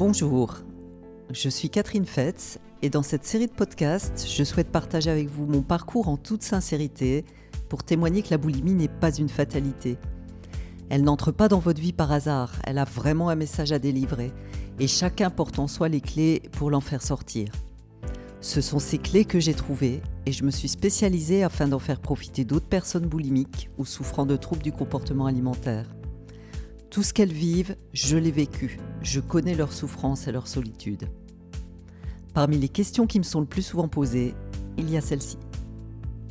Bonjour, je suis Catherine Fetz et dans cette série de podcasts, je souhaite partager avec vous mon parcours en toute sincérité pour témoigner que la boulimie n'est pas une fatalité. Elle n'entre pas dans votre vie par hasard, elle a vraiment un message à délivrer et chacun porte en soi les clés pour l'en faire sortir. Ce sont ces clés que j'ai trouvées et je me suis spécialisée afin d'en faire profiter d'autres personnes boulimiques ou souffrant de troubles du comportement alimentaire. Tout ce qu'elles vivent, je l'ai vécu. Je connais leur souffrance et leur solitude. Parmi les questions qui me sont le plus souvent posées, il y a celle-ci.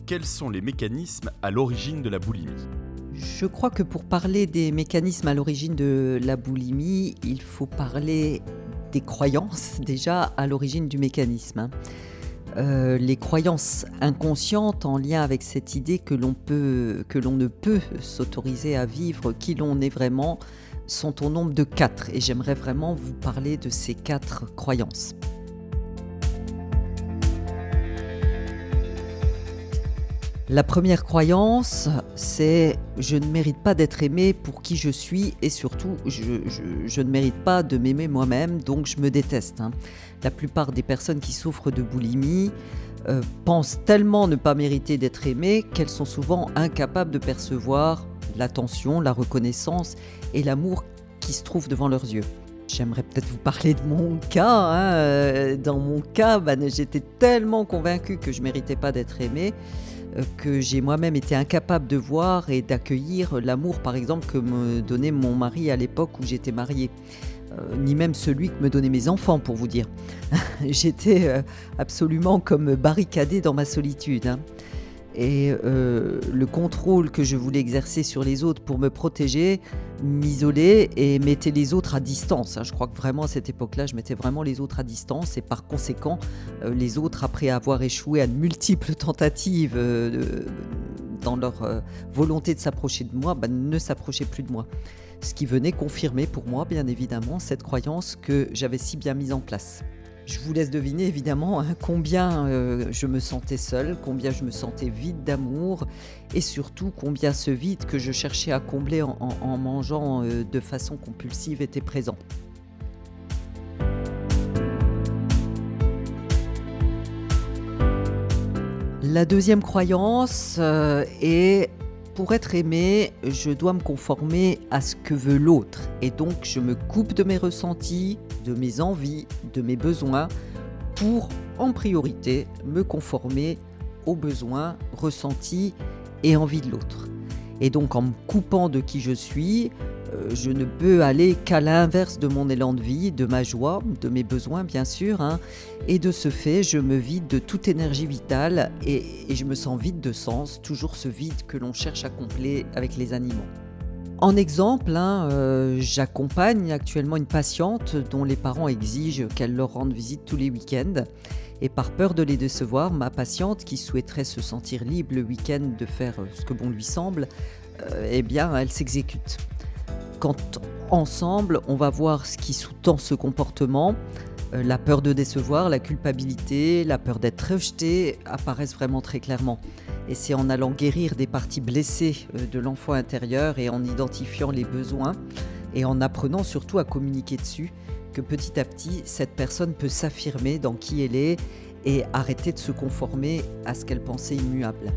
Quels sont les mécanismes à l'origine de la boulimie? Je crois que pour parler des mécanismes à l'origine de la boulimie, il faut parler des croyances déjà à l'origine du mécanisme. Euh, les croyances inconscientes en lien avec cette idée que l'on peut, que l'on ne peut s'autoriser à vivre qui l'on est vraiment, sont au nombre de quatre. Et j'aimerais vraiment vous parler de ces quatre croyances. La première croyance, c'est je ne mérite pas d'être aimé pour qui je suis et surtout je, ne mérite pas de m'aimer moi-même, donc je me déteste. Hein. La plupart des personnes qui souffrent de boulimie euh, pensent tellement ne pas mériter d'être aimées qu'elles sont souvent incapables de percevoir l'attention, la reconnaissance et l'amour qui se trouvent devant leurs yeux. J'aimerais peut-être vous parler de mon cas. Hein. Euh, dans mon cas, bah, j'étais tellement convaincue que je méritais pas d'être aimée que j'ai moi-même été incapable de voir et d'accueillir l'amour, par exemple, que me donnait mon mari à l'époque où j'étais mariée. Euh, ni même celui que me donnaient mes enfants, pour vous dire. j'étais euh, absolument comme barricadée dans ma solitude. Hein et euh, le contrôle que je voulais exercer sur les autres pour me protéger m'isolait et mettait les autres à distance. Hein. Je crois que vraiment à cette époque-là, je mettais vraiment les autres à distance et par conséquent, euh, les autres, après avoir échoué à de multiples tentatives euh, dans leur volonté de s'approcher de moi, bah, ne s'approchaient plus de moi. Ce qui venait confirmer pour moi, bien évidemment, cette croyance que j'avais si bien mise en place. Je vous laisse deviner évidemment hein, combien euh, je me sentais seule, combien je me sentais vide d'amour et surtout combien ce vide que je cherchais à combler en, mangeant euh, de façon compulsive était présent. La deuxième croyance euh, est pour être aimé, je dois me conformer à ce que veut l'autre. Et donc, je me coupe de mes ressentis, mes envies, de mes besoins, pour, en priorité, me conformer aux besoins, ressentis et envies de l'autre. Et donc, en me coupant de qui je suis, euh, je ne peux aller qu'à l'inverse de mon élan de vie, de ma joie, de mes besoins bien sûr. Hein. Et de ce fait, je me vide de toute énergie vitale et, je me sens vide de sens, toujours ce vide que l'on cherche à combler avec les animaux. En exemple, hein, euh, j'accompagne actuellement une patiente dont les parents exigent qu'elle leur rende visite tous les week-ends. Et par peur de les décevoir, ma patiente, qui souhaiterait se sentir libre le week-end de faire ce que bon lui semble, eh bien, elle s'exécute quand ensemble, on va voir ce qui sous-tend ce comportement, euh, la peur de décevoir, la culpabilité, la peur d'être rejeté apparaissent vraiment très clairement. Et c'est en allant guérir des parties blessées euh, de l'enfant intérieur et en identifiant les besoins et en apprenant surtout à communiquer dessus que petit à petit, cette personne peut s'affirmer dans qui elle est et arrêter de se conformer à ce qu'elle pensait immuable.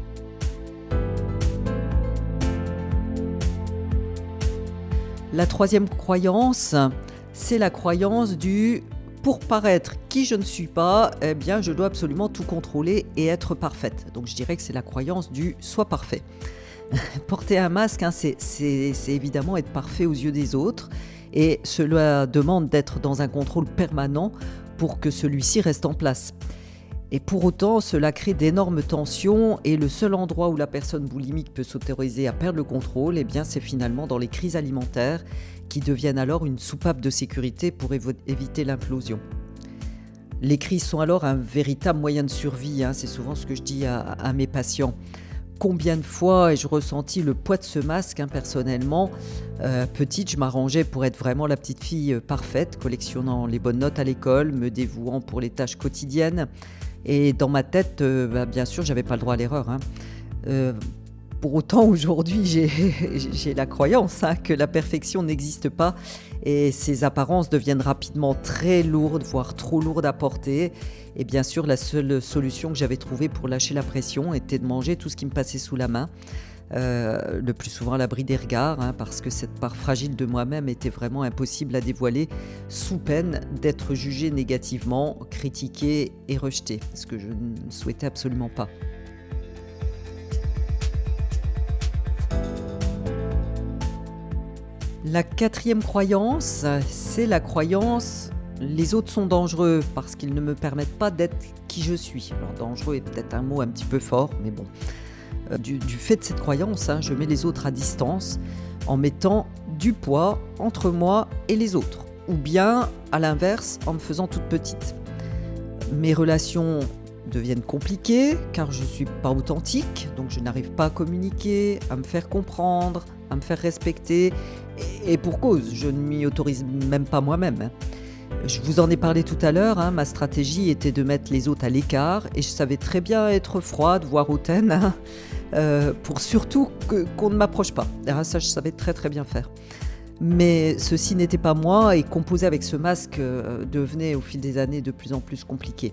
La troisième croyance, c'est la croyance du pour paraître qui je ne suis pas, eh bien, je dois absolument tout contrôler et être parfaite. Donc, je dirais que c'est la croyance du sois parfait. Porter un masque, hein, c'est évidemment être parfait aux yeux des autres. Et cela demande d'être dans un contrôle permanent pour que celui-ci reste en place. Et pour autant, cela crée d'énormes tensions et le seul endroit où la personne boulimique peut s'autoriser à perdre le contrôle, eh bien, c'est finalement dans les crises alimentaires qui deviennent alors une soupape de sécurité pour éviter l'implosion. Les crises sont alors un véritable moyen de survie, hein. c'est souvent ce que je dis à, mes patients. Combien de fois ai-je ressenti le poids de ce masque hein, personnellement? Euh, Petite, je m'arrangeais pour être vraiment la petite fille euh, parfaite, collectionnant les bonnes notes à l'école, me dévouant pour les tâches quotidiennes. Et dans ma tête, euh, bah, bien sûr, j'avais pas le droit à l'erreur. Hein. Euh, Pour autant, aujourd'hui, j'ai la croyance hein, que la perfection n'existe pas et ces apparences deviennent rapidement très lourdes, voire trop lourdes à porter. Et bien sûr, la seule solution que j'avais trouvée pour lâcher la pression était de manger tout ce qui me passait sous la main. Euh, le plus souvent à l'abri des regards, hein, parce que cette part fragile de moi-même était vraiment impossible à dévoiler, sous peine d'être jugée négativement, critiquée et rejetée, ce que je ne souhaitais absolument pas. La quatrième croyance, c'est la croyance les autres sont dangereux parce qu'ils ne me permettent pas d'être qui je suis. Alors dangereux est peut-être un mot un petit peu fort, mais bon. Euh, du, fait de cette croyance, hein, je mets les autres à distance en mettant du poids entre moi et les autres. Ou bien, à l'inverse, en me faisant toute petite. Mes relations deviennent compliquées car je ne suis pas authentique, donc je n'arrive pas à communiquer, à me faire comprendre, à me faire respecter. Et, pour cause, je ne m'y autorise même pas moi-même. Hein. Je vous en ai parlé tout à l'heure, hein, ma stratégie était de mettre les autres à l'écart et je savais très bien être froide, voire hautaine, euh, pour surtout qu'on ne m'approche pas. Ah, ça, je savais très très bien faire. Mais ceci n'était pas moi et composer avec ce masque euh, devenait au fil des années de plus en plus compliqué.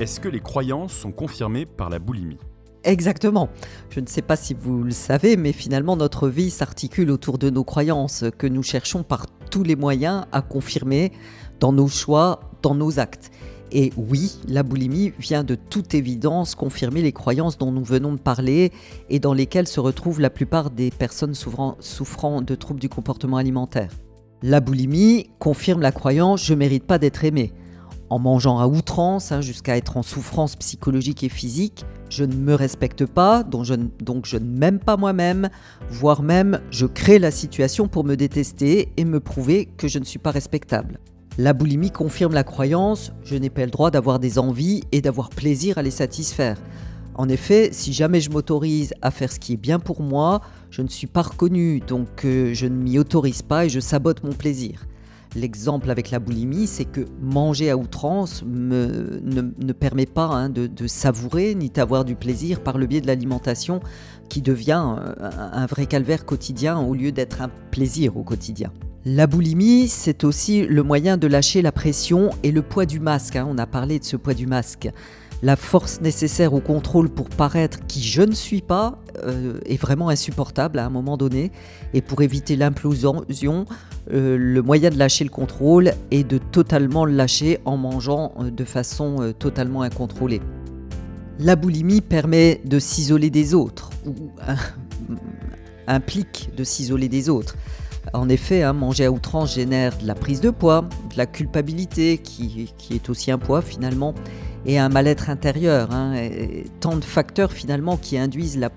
Est-ce que les croyances sont confirmées par la boulimie? Exactement. Je ne sais pas si vous le savez, mais finalement notre vie s'articule autour de nos croyances que nous cherchons par tous les moyens à confirmer dans nos choix, dans nos actes. Et oui, la boulimie vient de toute évidence confirmer les croyances dont nous venons de parler et dans lesquelles se retrouvent la plupart des personnes souffrant, de troubles du comportement alimentaire. La boulimie confirme la croyance je mérite pas d'être aimé en mangeant à outrance, hein, jusqu'à être en souffrance psychologique et physique. Je ne me respecte pas, donc je, donc je ne m'aime pas moi-même, voire même je crée la situation pour me détester et me prouver que je ne suis pas respectable. La boulimie confirme la croyance, je n'ai pas le droit d'avoir des envies et d'avoir plaisir à les satisfaire. En effet, si jamais je m'autorise à faire ce qui est bien pour moi, je ne suis pas reconnu, donc euh, je ne m'y autorise pas et je sabote mon plaisir. L'exemple avec la boulimie, c'est que manger à outrance ne, permet pas hein, de, savourer ni d'avoir du plaisir par le biais de l'alimentation qui devient euh, un, vrai calvaire quotidien au lieu d'être un plaisir au quotidien. La boulimie, c'est aussi le moyen de lâcher la pression et le poids du masque. Hein. on a parlé de ce poids du masque la force nécessaire au contrôle pour paraître qui je ne suis pas euh, est vraiment insupportable à un moment donné. Et pour éviter l'implosion, euh, le moyen de lâcher le contrôle est de totalement le lâcher en mangeant euh, de façon totalement incontrôlée. La boulimie permet de s'isoler des autres, ou implique de s'isoler des autres. En effet, hein, manger à outrance génère de la prise de poids, de la culpabilité, qui, qui est aussi un poids finalement, et un mal-être intérieur. Hein, tant de facteurs finalement qui induisent la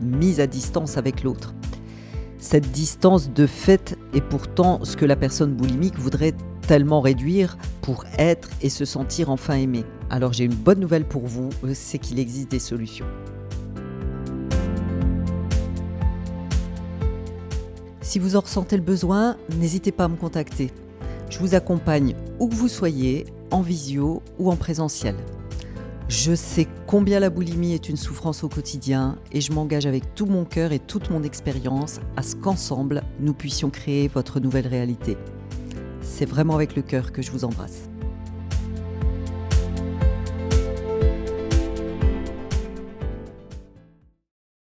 mise à distance avec l'autre. Cette distance de fait est pourtant ce que la personne boulimique voudrait tellement réduire pour être et se sentir enfin aimé. Alors j'ai une bonne nouvelle pour vous, c'est qu'il existe des solutions. Si vous en ressentez le besoin, n'hésitez pas à me contacter. Je vous accompagne où que vous soyez, en visio ou en présentiel. Je sais combien la boulimie est une souffrance au quotidien et je m'engage avec tout mon cœur et toute mon expérience à ce qu'ensemble, nous puissions créer votre nouvelle réalité. C'est vraiment avec le cœur que je vous embrasse.